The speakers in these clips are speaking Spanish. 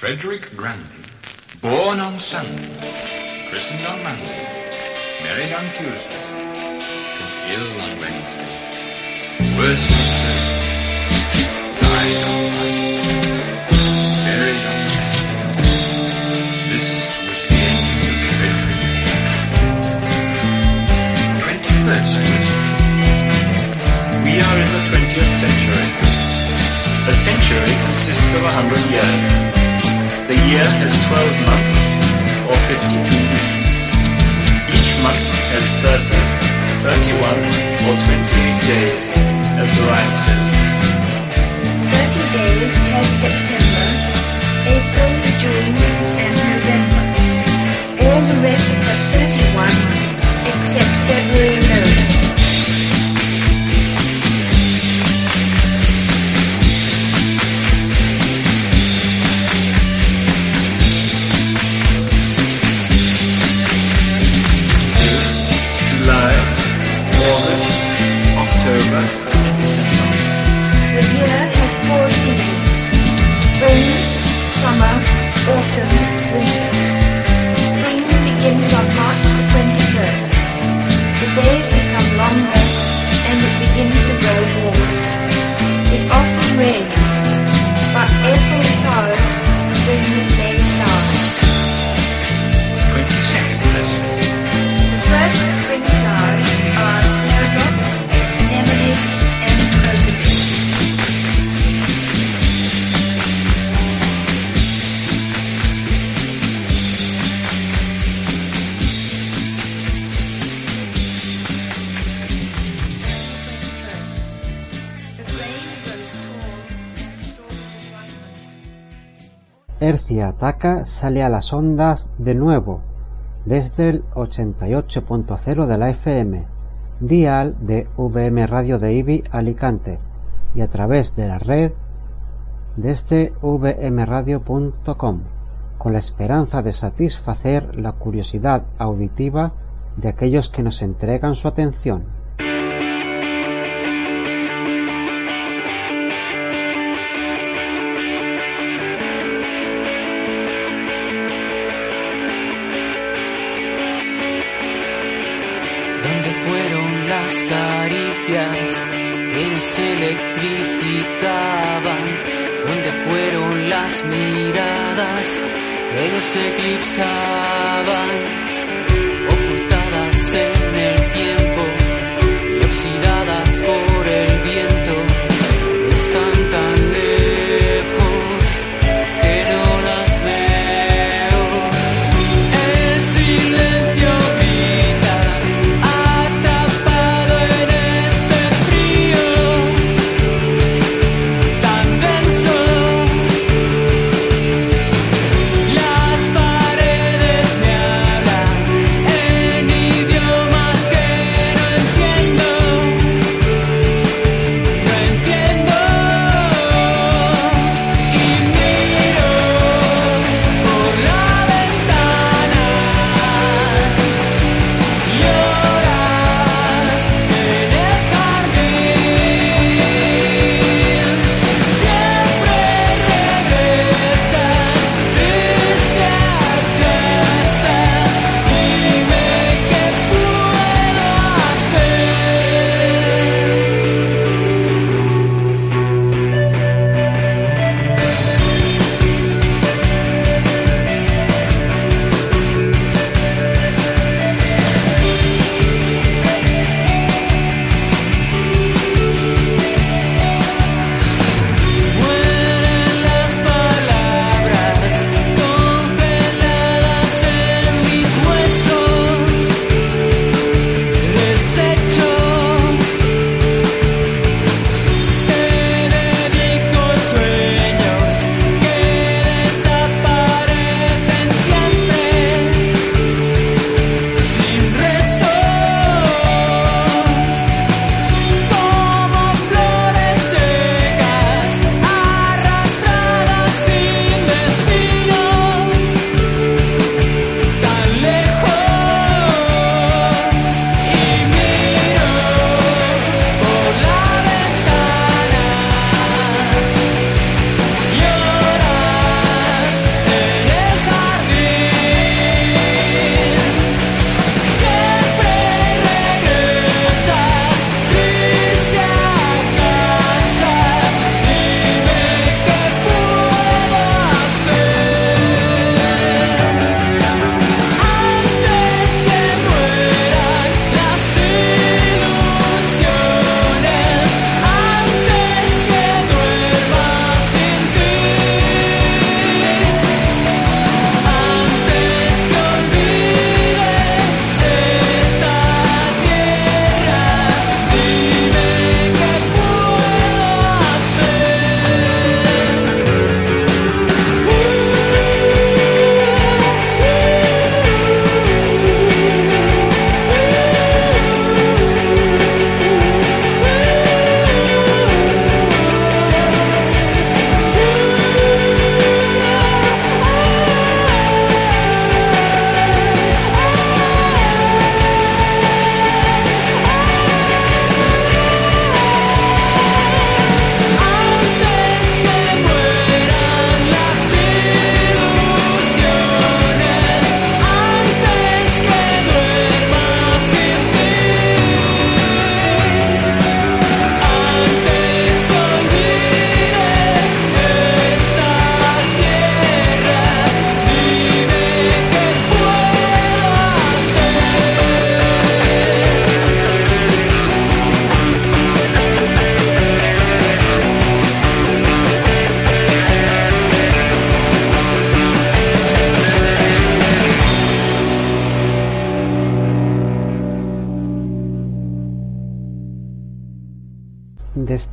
Frederick Granby, born on Sunday, christened on Monday, married on Tuesday, took ill on Wednesday, on Thursday, died on Friday, buried on Saturday. This was the end of Frederick. Twenty-first century. We are in the 20th century. A century consists of a hundred years. The year has 12 months, or 52 weeks. Each month has 30, 31, or 28 days, as the rhyme says. 30 days has September, April, June, and November. All the rest have 31, Hercia Ataca sale a las ondas de nuevo desde el 88.0 de la FM, dial de VM Radio de IBI Alicante y a través de la red desde vmradio.com con la esperanza de satisfacer la curiosidad auditiva de aquellos que nos entregan su atención. Caricias que nos electrificaban, donde fueron las miradas que nos eclipsaban,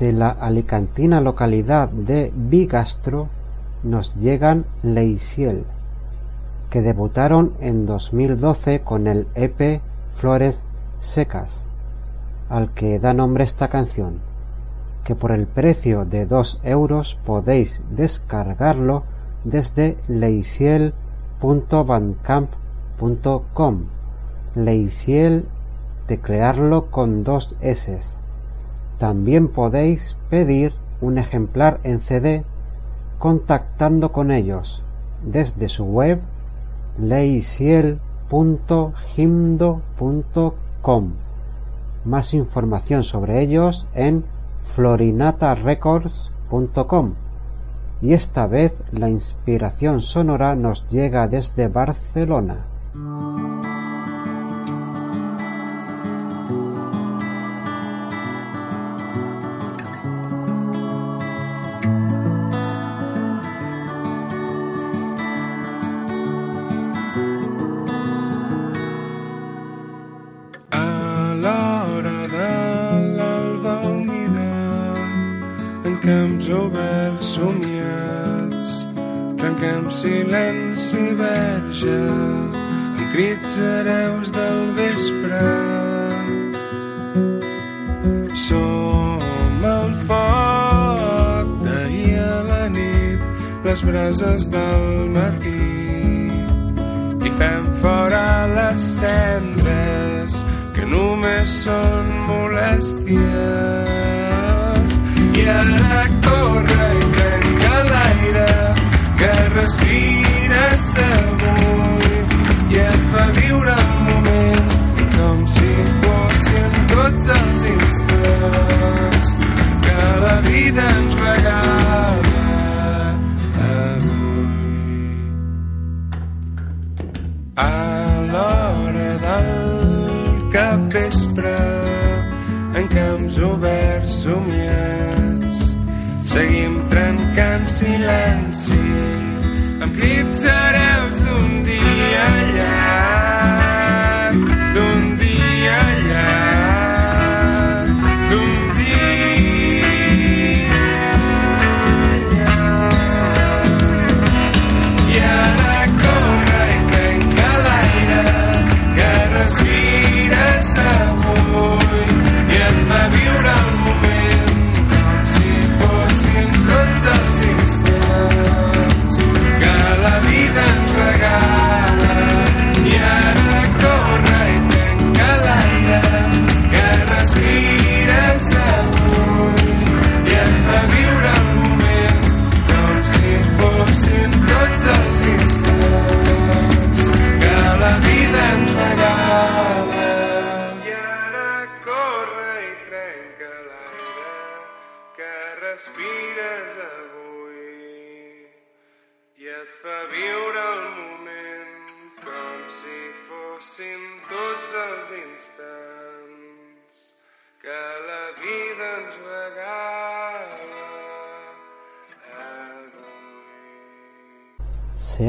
Desde la alicantina localidad de Bigastro nos llegan Leisiel, que debutaron en 2012 con el EP Flores Secas, al que da nombre esta canción, que por el precio de 2 euros podéis descargarlo desde leisiel.bandcamp.com. Leisiel, teclearlo con dos S. También podéis pedir un ejemplar en CD contactando con ellos desde su web leisiel.himdo.com. Más información sobre ellos en florinatarecords.com. Y esta vez la inspiración sonora nos llega desde Barcelona. Les brases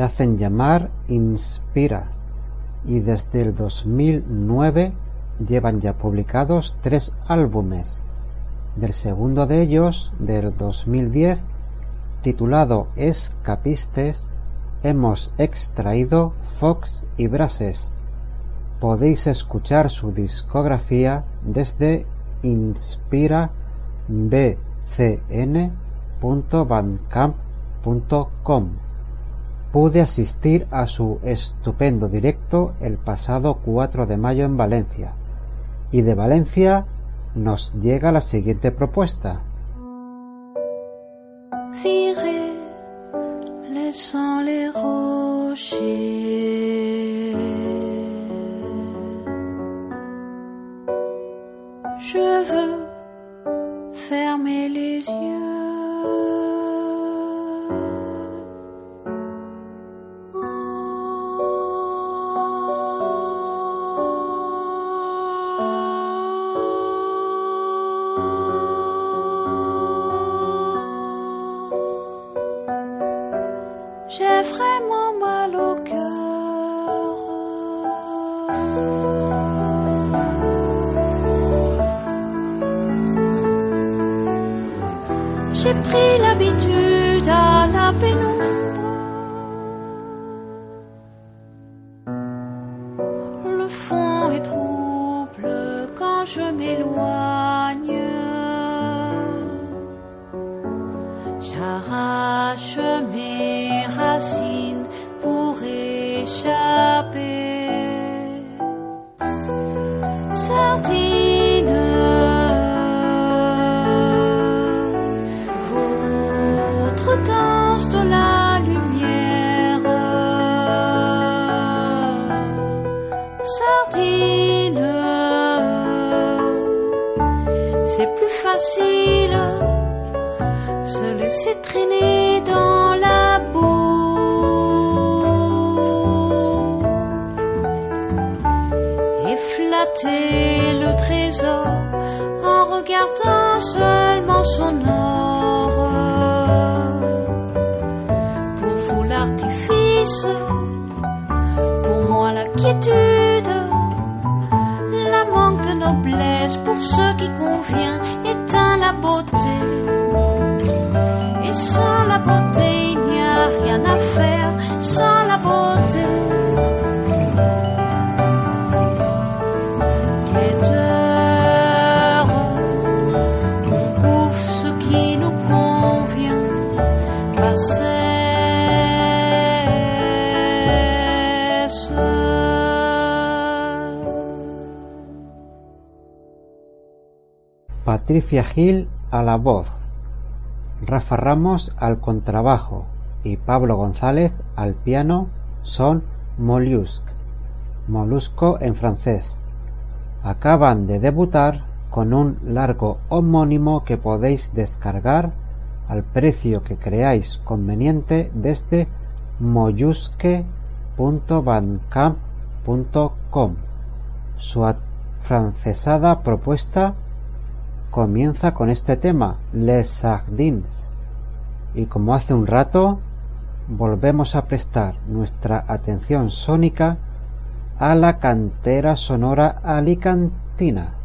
hacen llamar Inspira y desde el 2009 llevan ya publicados tres álbumes. Del segundo de ellos, del 2010, titulado Escapistes, hemos extraído Fox y Brases. Podéis escuchar su discografía desde inspirabcn.bandcamp.com. Pude asistir a su estupendo directo el pasado 4 de mayo en Valencia. Y de Valencia nos llega la siguiente propuesta. que confiança. Patricia Gil a la voz, Rafa Ramos al contrabajo y Pablo González al piano son Mollusque, Molusco en francés. Acaban de debutar con un largo homónimo que podéis descargar al precio que creáis conveniente desde mollusque.bandcamp.com. Su francesada propuesta comienza con este tema, Les Sardines. Y como hace un rato, volvemos a prestar nuestra atención sónica a la cantera sonora alicantina.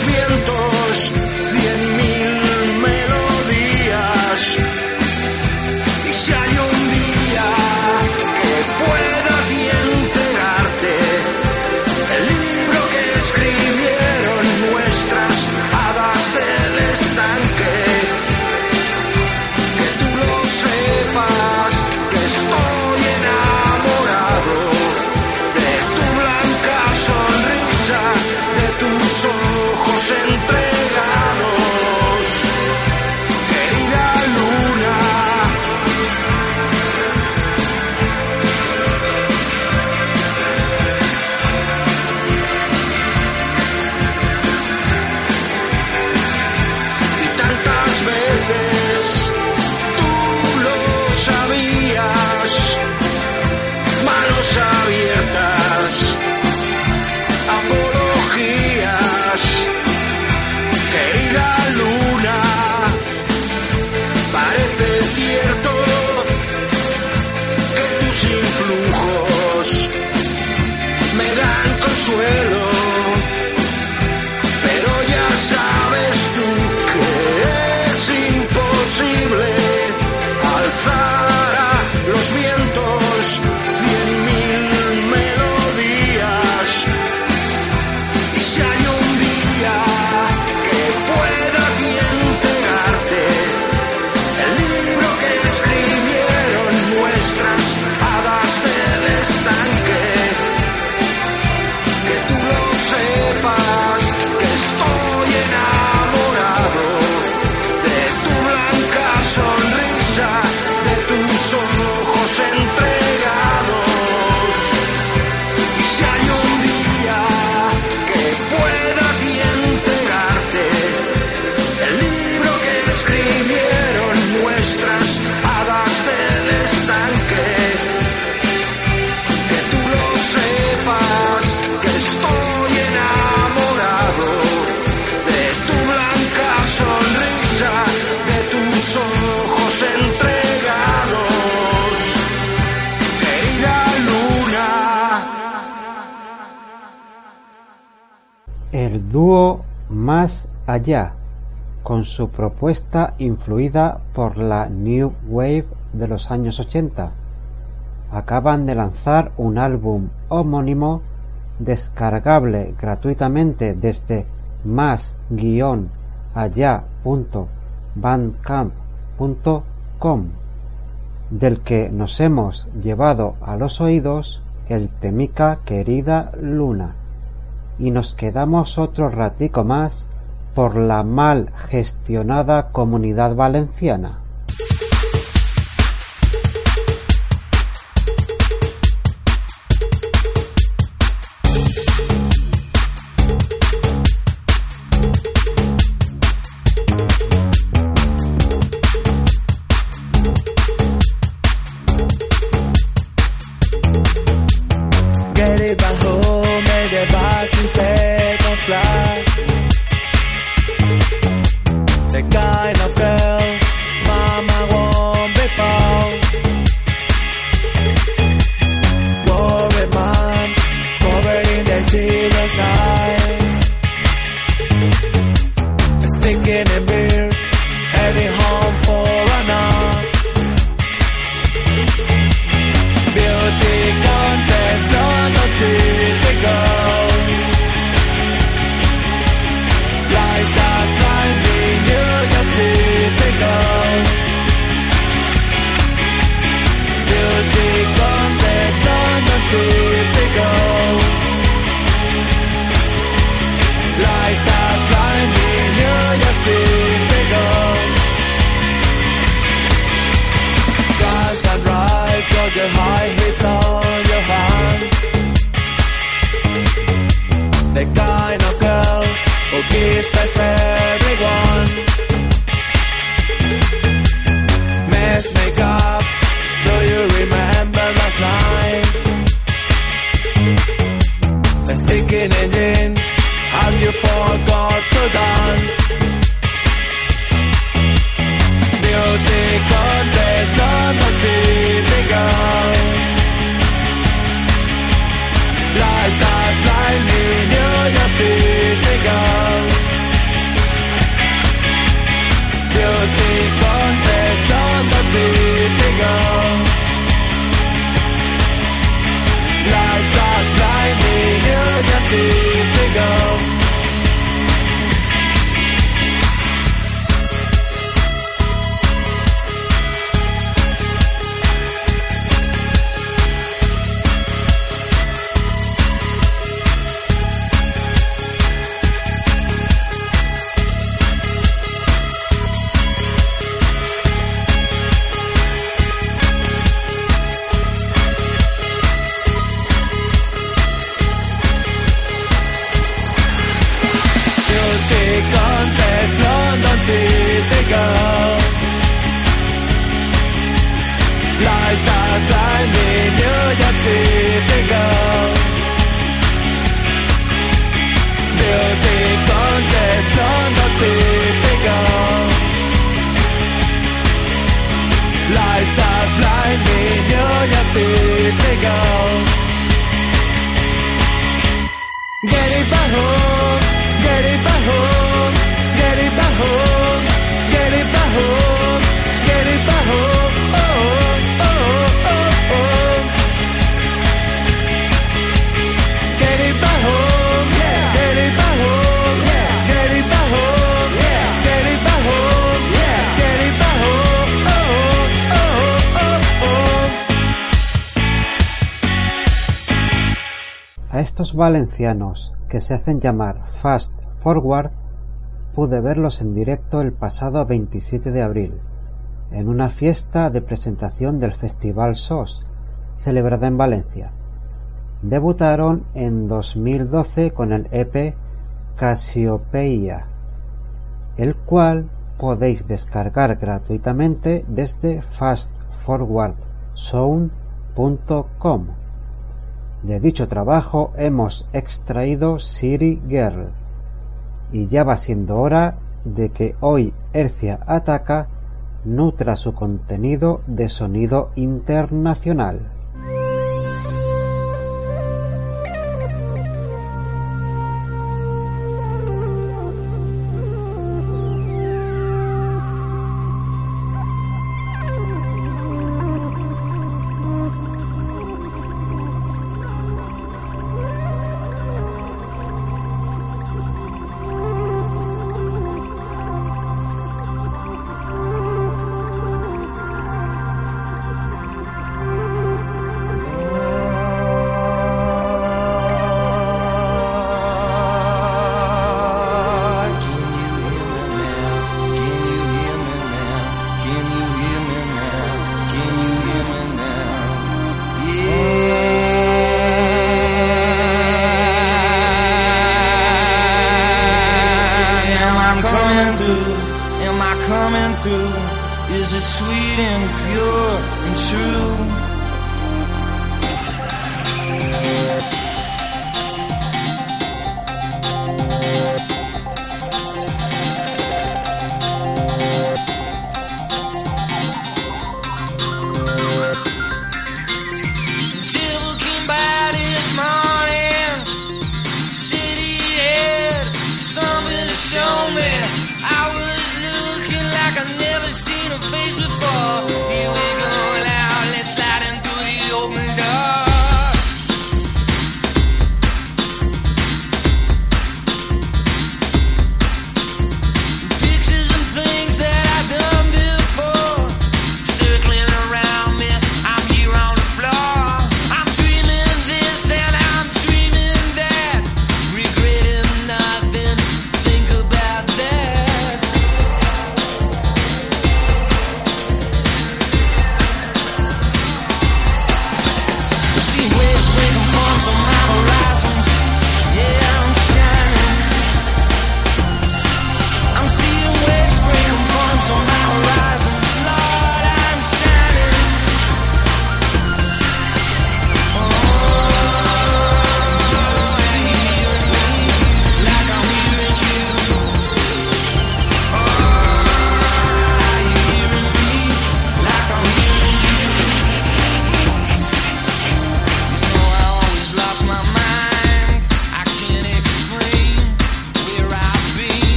los vientos. con su propuesta influida por la new wave de los años 80. Acaban de lanzar un álbum homónimo descargable gratuitamente desde más-allá.bandcamp.com del que nos hemos llevado a los oídos el temica querida luna y nos quedamos otro ratico más por la mal gestionada Comunidad Valenciana. Valencianos que se hacen llamar Fast Forward pude verlos en directo el pasado 27 de abril, en una fiesta de presentación del Festival SOS, celebrada en Valencia. Debutaron en 2012 con el EP Casiopeia, el cual podéis descargar gratuitamente desde fastforwardsound.com. De dicho trabajo hemos extraído City Girl y ya va siendo hora de que hoy Hercia Ataca nutra su contenido de sonido internacional.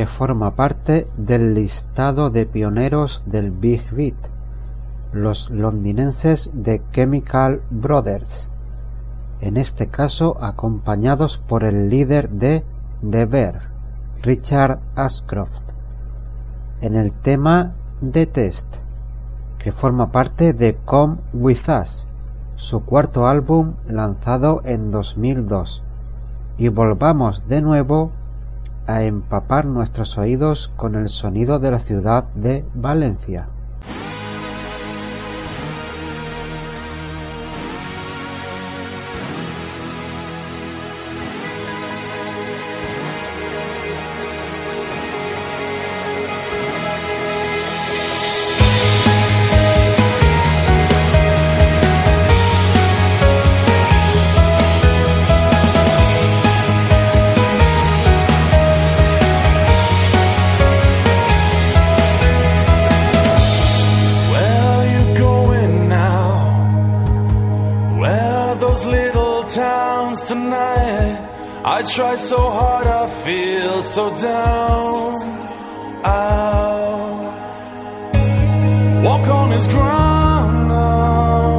Que forma parte del listado de pioneros del Big Beat, los londinenses de Chemical Brothers, en este caso acompañados por el líder de The Bear, Richard Ashcroft, en el tema The Test, que forma parte de Come With Us, su cuarto álbum lanzado en 2002. Y volvamos de nuevo a empapar nuestros oídos con el sonido de la ciudad de Valencia. Those little towns tonight? I try so hard, I feel so down. Out. Walk on his ground now.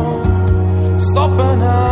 Stop and I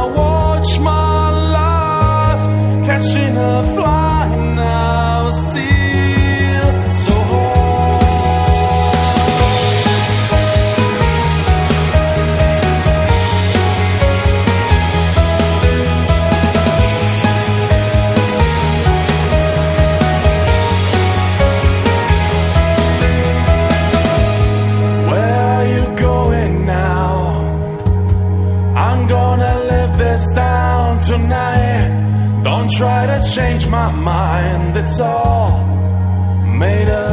change my mind, it's all made up.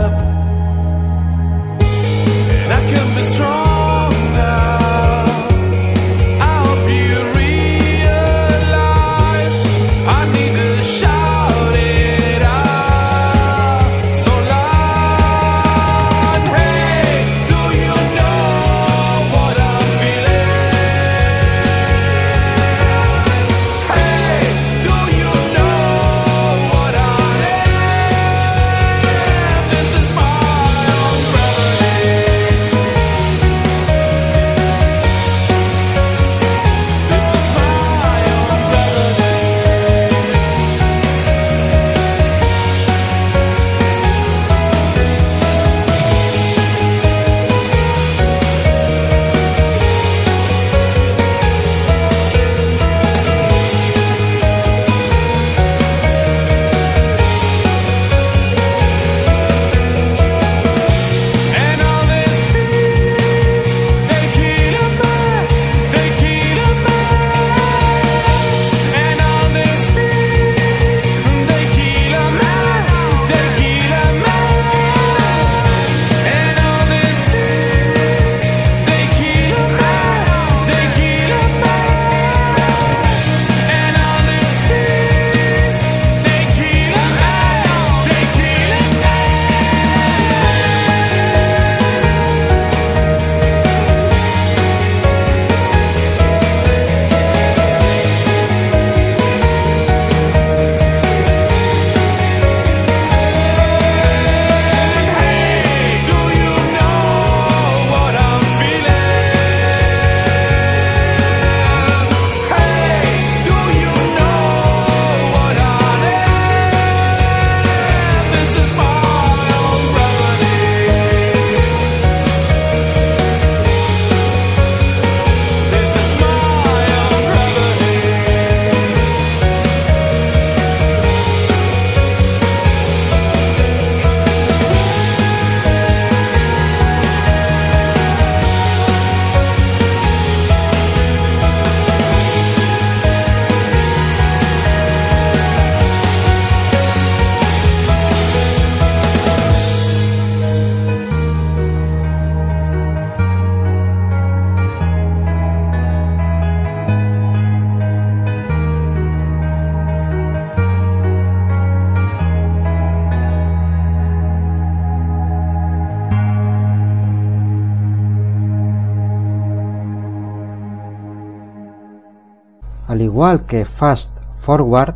Al igual que Fast Forward,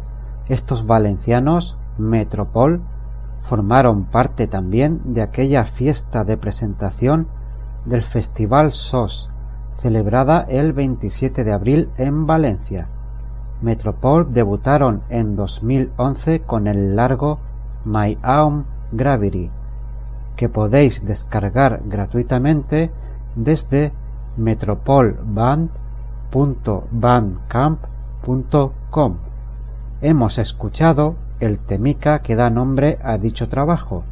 estos valencianos, Metropol, formaron parte también de aquella fiesta de presentación del Festival SOS, celebrada el 27 de abril en Valencia. Metropol debutaron en 2011 con el largo My Own Gravity, que podéis descargar gratuitamente desde metropolband.bandcamp.com. Hemos escuchado el temica que da nombre a dicho trabajo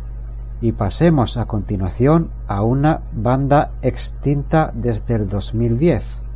y pasemos a continuación a una banda extinta desde el 2010.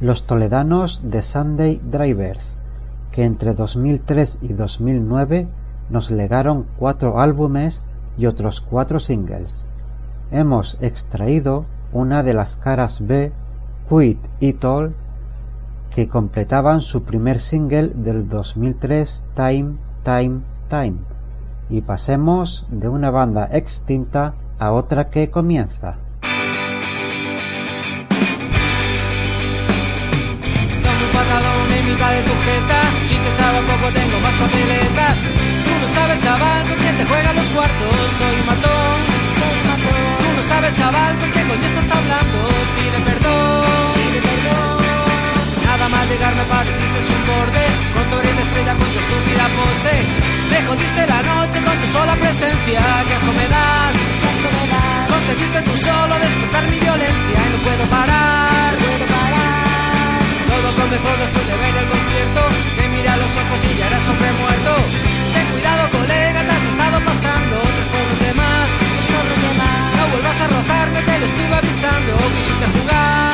Los toledanos de Sunday Drivers, que entre 2003 y 2009 nos legaron cuatro álbumes y otros cuatro singles. Hemos extraído una de las caras B, Quit It All, que completaban su primer single del 2003, Time, Time, Time. Y pasemos de una banda extinta a otra que comienza. Te sabe poco tengo más papeletas Tú no sabes chaval con quién te juegan los cuartos Soy matón, soy matón Tú no sabes, chaval, con qué coño estás hablando. Pide perdón, pide perdón. Nada más llegar me partiste un borde. Con tu eres estrella, con tu estúpida pose. Me jodiste la noche con tu sola presencia. Que asco me das. Conseguiste tú solo despertar mi violencia y no puedo parar. Todo comenzó después de ver el concierto. Te miré a los ojos y ya eras hombre muerto. Ten cuidado, colega, te has estado pasando. Tres por los demás. No vuelvas a rozarme, te lo estuve avisando. Quisiste jugar.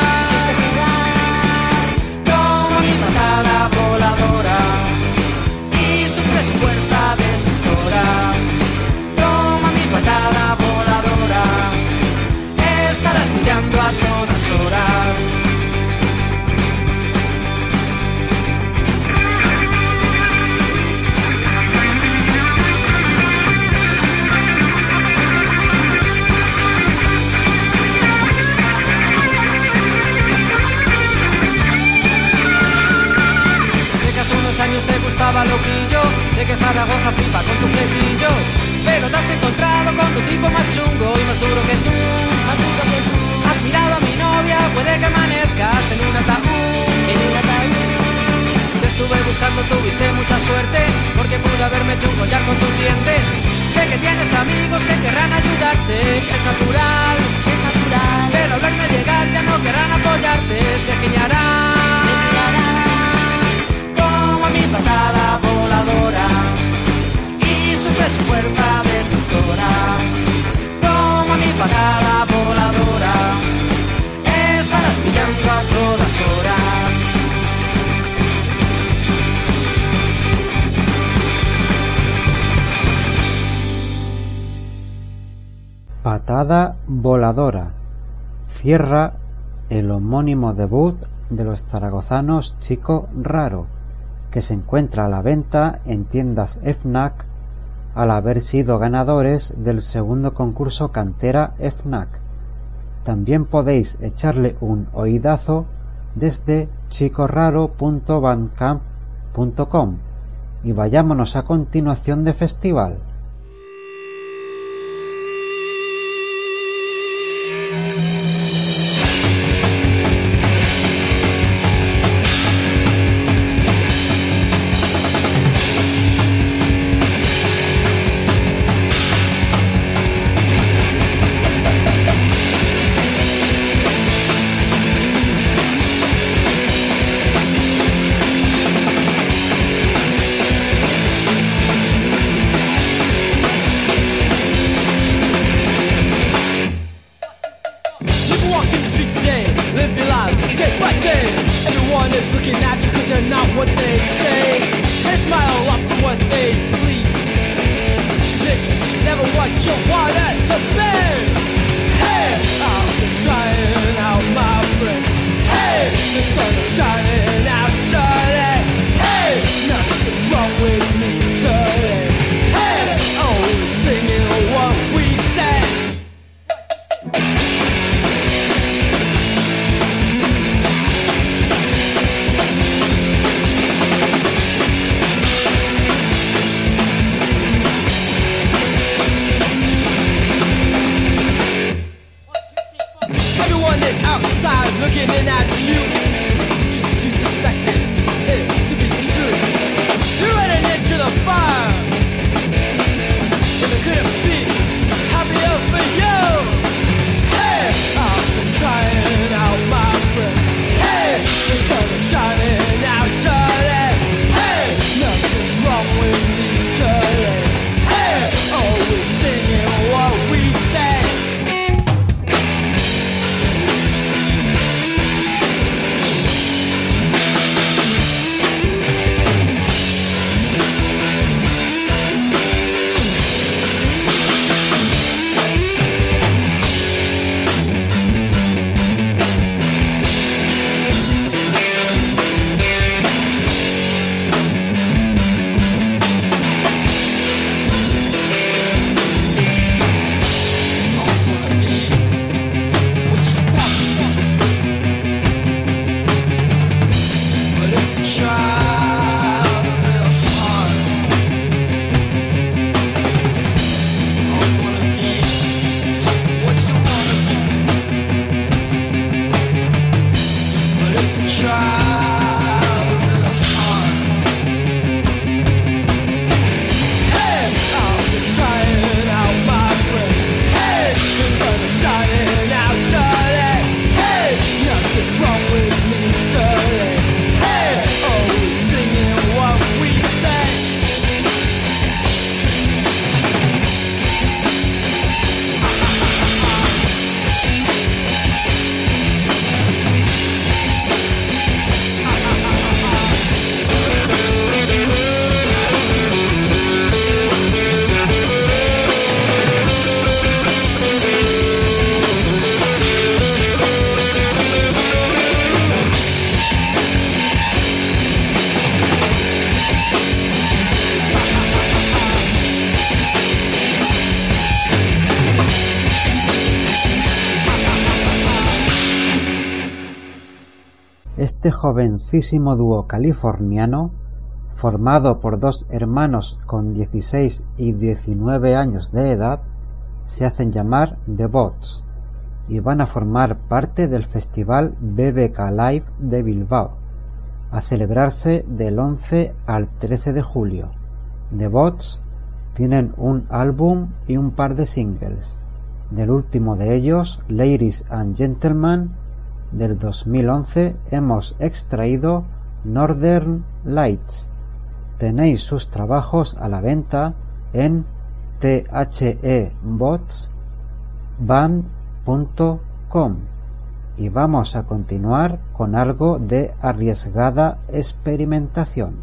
Cierra el homónimo debut de los zaragozanos Chico Raro, que se encuentra a la venta en tiendas FNAC al haber sido ganadores del segundo concurso Cantera FNAC. También podéis echarle un oídazo desde chicorraro.bandcamp.com y vayámonos a continuación de festival. Jovencísimo dúo californiano, formado por dos hermanos con 16 y 19 años de edad, se hacen llamar The Bots y van a formar parte del festival BBK Live de Bilbao, a celebrarse del 11 al 13 de julio. The Bots tienen un álbum y un par de singles. Del último de ellos, Ladies and Gentlemen, del 2011, hemos extraído Northern Lights. Tenéis sus trabajos a la venta en thebotsband.com y vamos a continuar con algo de arriesgada experimentación.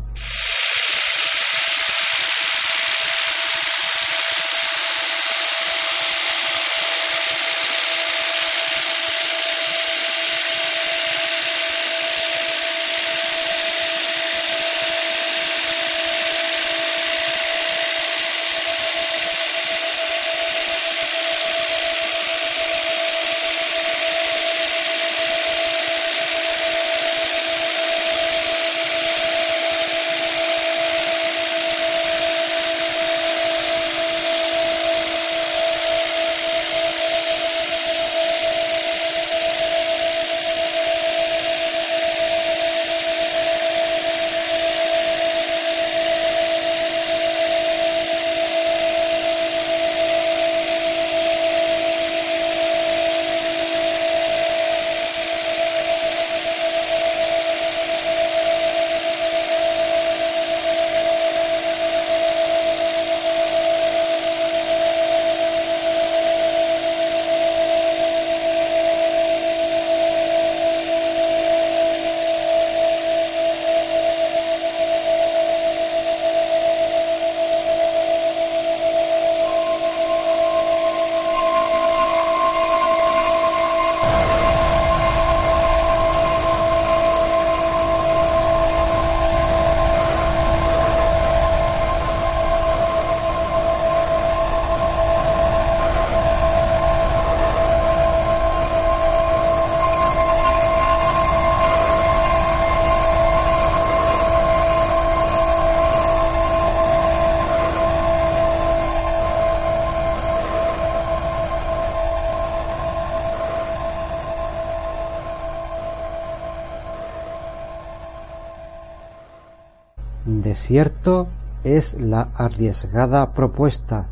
Desierto es la arriesgada propuesta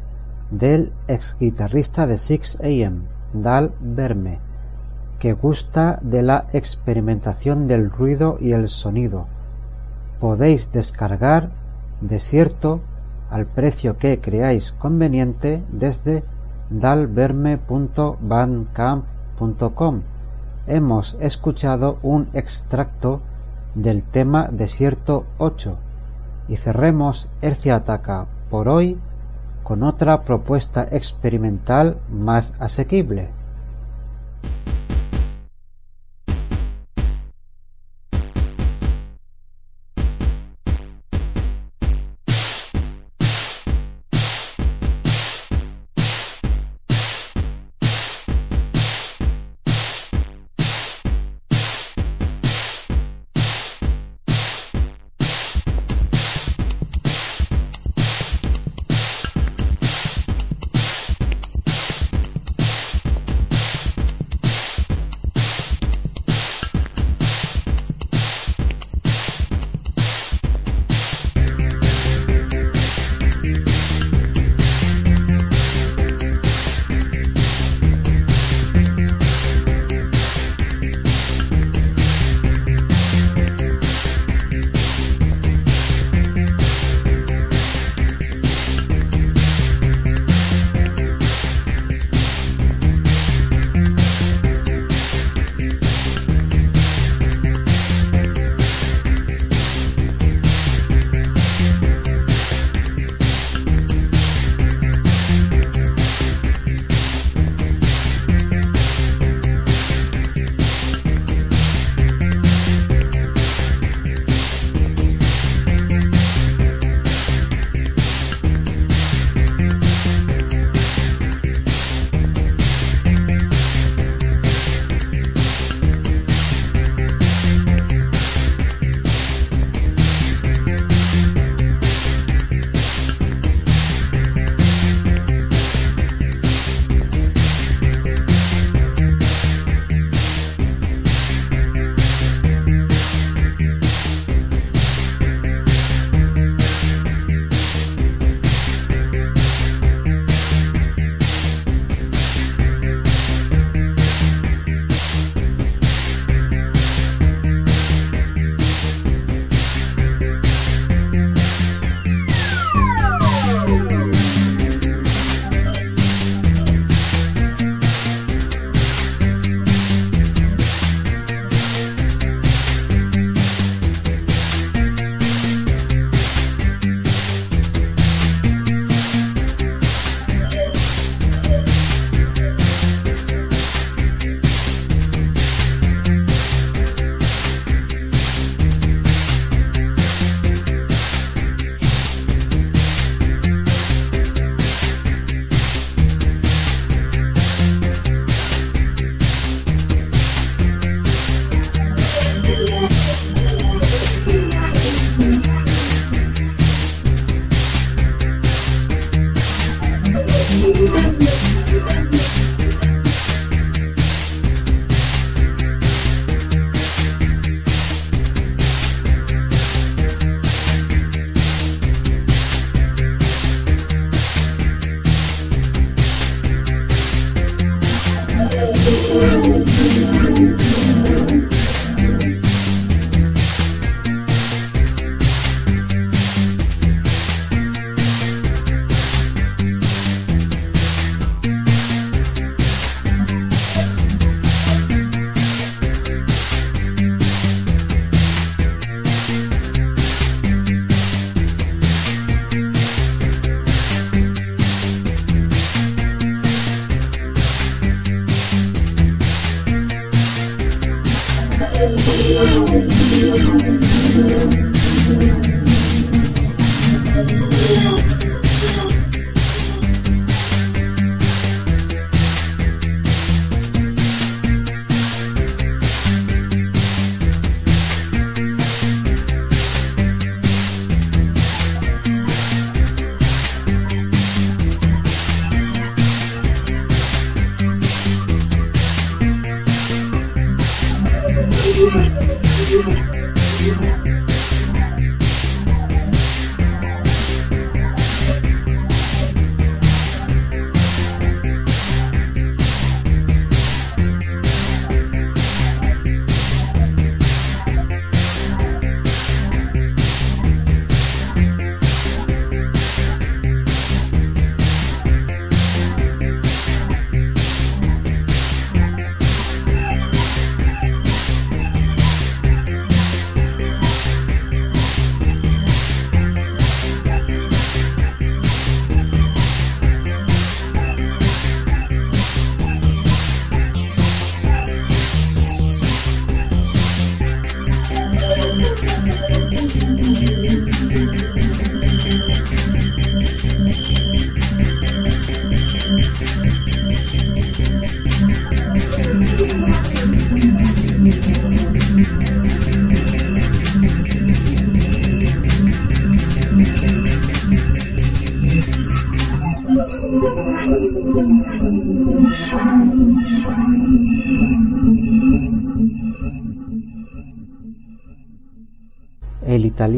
del ex guitarrista de Six AM, Dal Verme, que gusta de la experimentación del ruido y el sonido. Podéis descargar Desierto al precio que creáis conveniente desde dalverme.bandcamp.com. Hemos escuchado un extracto del tema Desierto 8 y cerremos Hercia Ataca por hoy con otra propuesta experimental más asequible.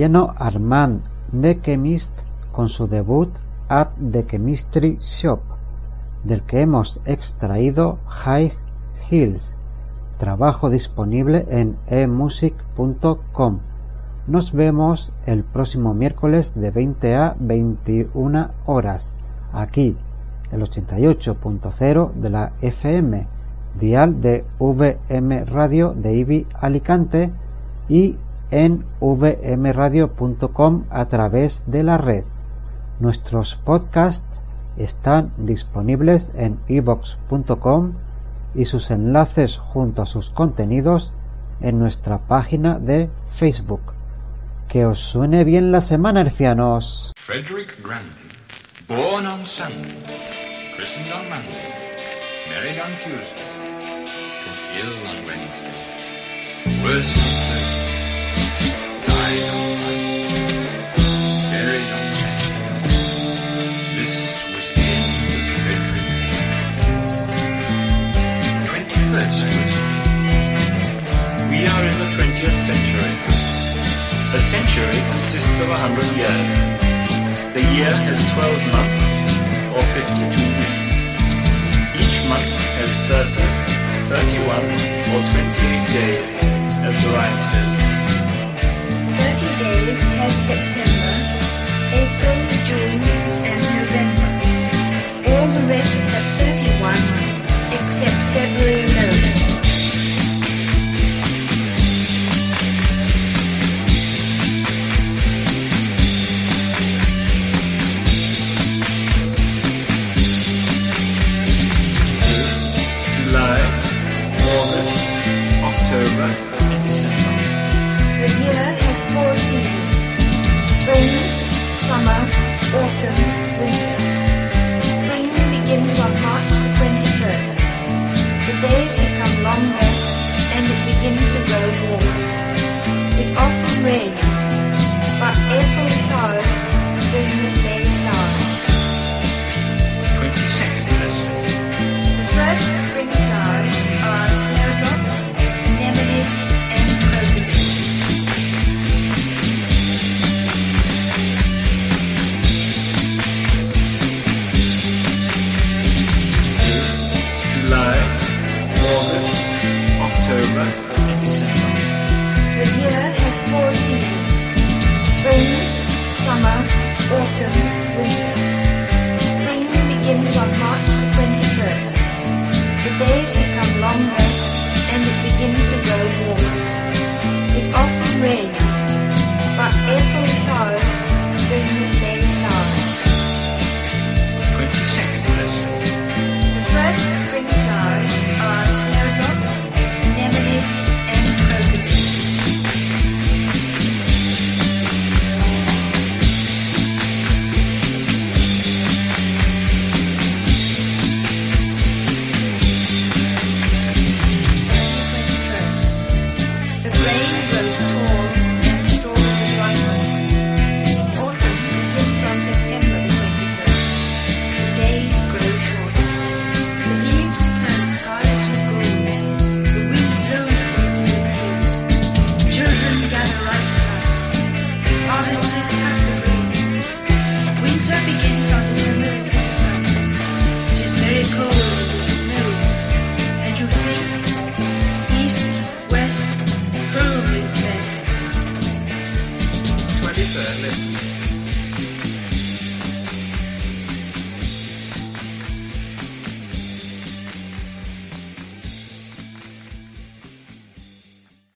Italiano Armand The Chemist con su debut At the Chemistry Shop, del que hemos extraído High Hills, trabajo disponible en emusic.com. Nos vemos el próximo miércoles de 20 a 21 horas, aquí, el 88.0 de la FM, dial de VM Radio de IBI Alicante y en vmradio.com a través de la red. Nuestros podcasts están disponibles en ibox.com y sus enlaces junto a sus contenidos en nuestra página de Facebook. Que os suene bien la semana, hercianos. Frederick born on Sunday, christened on Monday, married on Tuesday, ill on Wednesday, 31, or 28 days, as the rhyme says days as September, April, June, and November. All the rest are 31, except February Awesome.